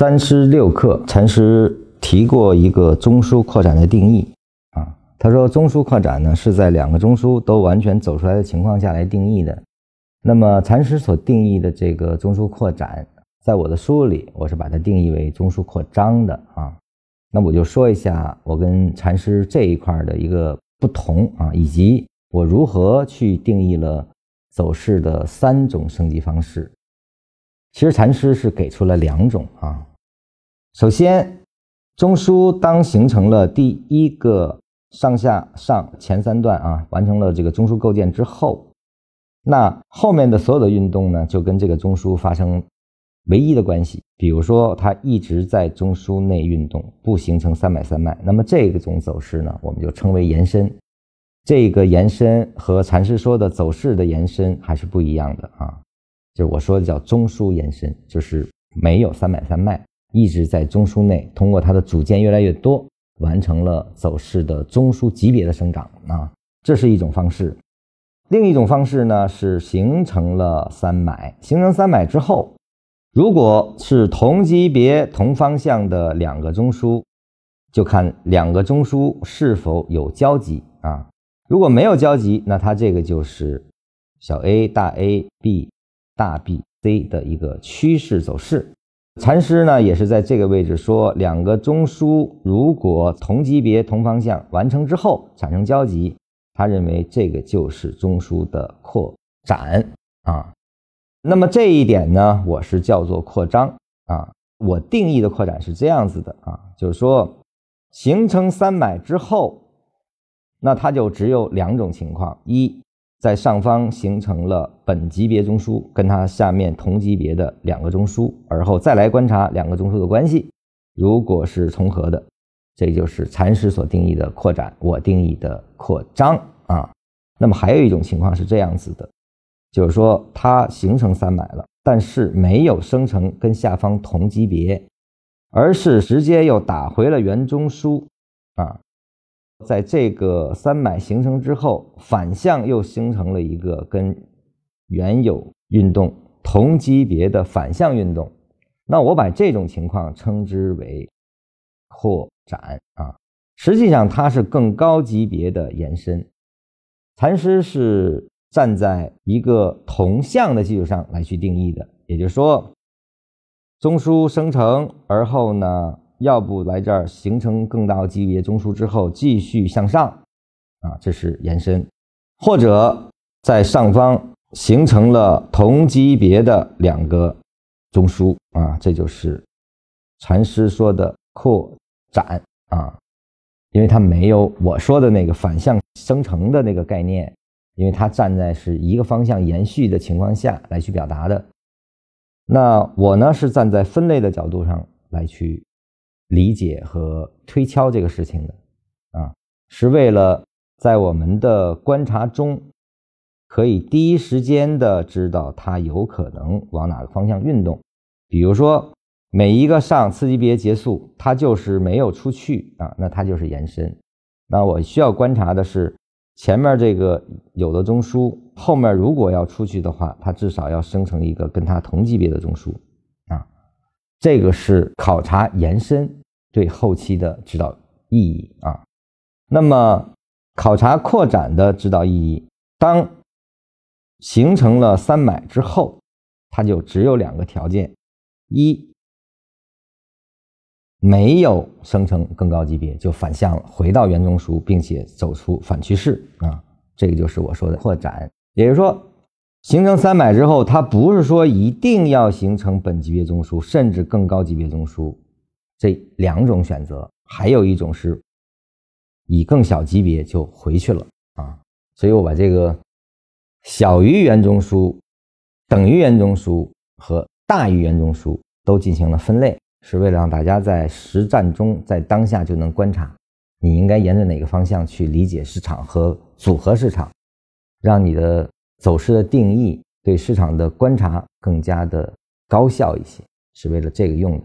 三师六课，禅师提过一个中枢扩展的定义啊。他说，中枢扩展呢是在两个中枢都完全走出来的情况下来定义的。那么，禅师所定义的这个中枢扩展，在我的书里，我是把它定义为中枢扩张的啊。那我就说一下我跟禅师这一块的一个不同啊，以及我如何去定义了走势的三种升级方式。其实禅师是给出了两种啊。首先，中枢当形成了第一个上下上前三段啊，完成了这个中枢构建之后，那后面的所有的运动呢，就跟这个中枢发生唯一的关系。比如说，它一直在中枢内运动，不形成三买三脉，那么这个种走势呢，我们就称为延伸。这个延伸和禅师说的走势的延伸还是不一样的啊。就是我说的叫中枢延伸，就是没有三买三脉，一直在中枢内，通过它的组件越来越多，完成了走势的中枢级别的生长啊，这是一种方式。另一种方式呢是形成了三买，形成三买之后，如果是同级别同方向的两个中枢，就看两个中枢是否有交集啊。如果没有交集，那它这个就是小 a 大 A B。大 B C 的一个趋势走势，禅师呢也是在这个位置说，两个中枢如果同级别同方向完成之后产生交集，他认为这个就是中枢的扩展啊。那么这一点呢，我是叫做扩张啊。我定义的扩展是这样子的啊，就是说形成三买之后，那它就只有两种情况：一。在上方形成了本级别中枢跟它下面同级别的两个中枢，而后再来观察两个中枢的关系，如果是重合的，这就是禅师所定义的扩展，我定义的扩张啊。那么还有一种情况是这样子的，就是说它形成三买了，但是没有生成跟下方同级别，而是直接又打回了原中枢啊。在这个三买形成之后，反向又形成了一个跟原有运动同级别的反向运动，那我把这种情况称之为扩展啊。实际上它是更高级别的延伸。禅师是站在一个同向的基础上来去定义的，也就是说，中枢生成而后呢。要不来这儿形成更大级别中枢之后继续向上，啊，这是延伸；或者在上方形成了同级别的两个中枢，啊，这就是禅师说的扩展啊，因为它没有我说的那个反向生成的那个概念，因为它站在是一个方向延续的情况下来去表达的。那我呢是站在分类的角度上来去。理解和推敲这个事情的，啊，是为了在我们的观察中，可以第一时间的知道它有可能往哪个方向运动。比如说，每一个上次级别结束，它就是没有出去啊，那它就是延伸。那我需要观察的是，前面这个有的中枢，后面如果要出去的话，它至少要生成一个跟它同级别的中枢啊。这个是考察延伸对后期的指导意义啊。那么考察扩展的指导意义，当形成了三买之后，它就只有两个条件：一，没有生成更高级别，就反向了，回到原中枢，并且走出反趋势啊。这个就是我说的扩展，也就是说。形成三买之后，它不是说一定要形成本级别中枢，甚至更高级别中枢，这两种选择，还有一种是以更小级别就回去了啊。所以我把这个小于原中枢、等于原中枢和大于原中枢都进行了分类，是为了让大家在实战中在当下就能观察，你应该沿着哪个方向去理解市场和组合市场，让你的。走势的定义对市场的观察更加的高效一些，是为了这个用的。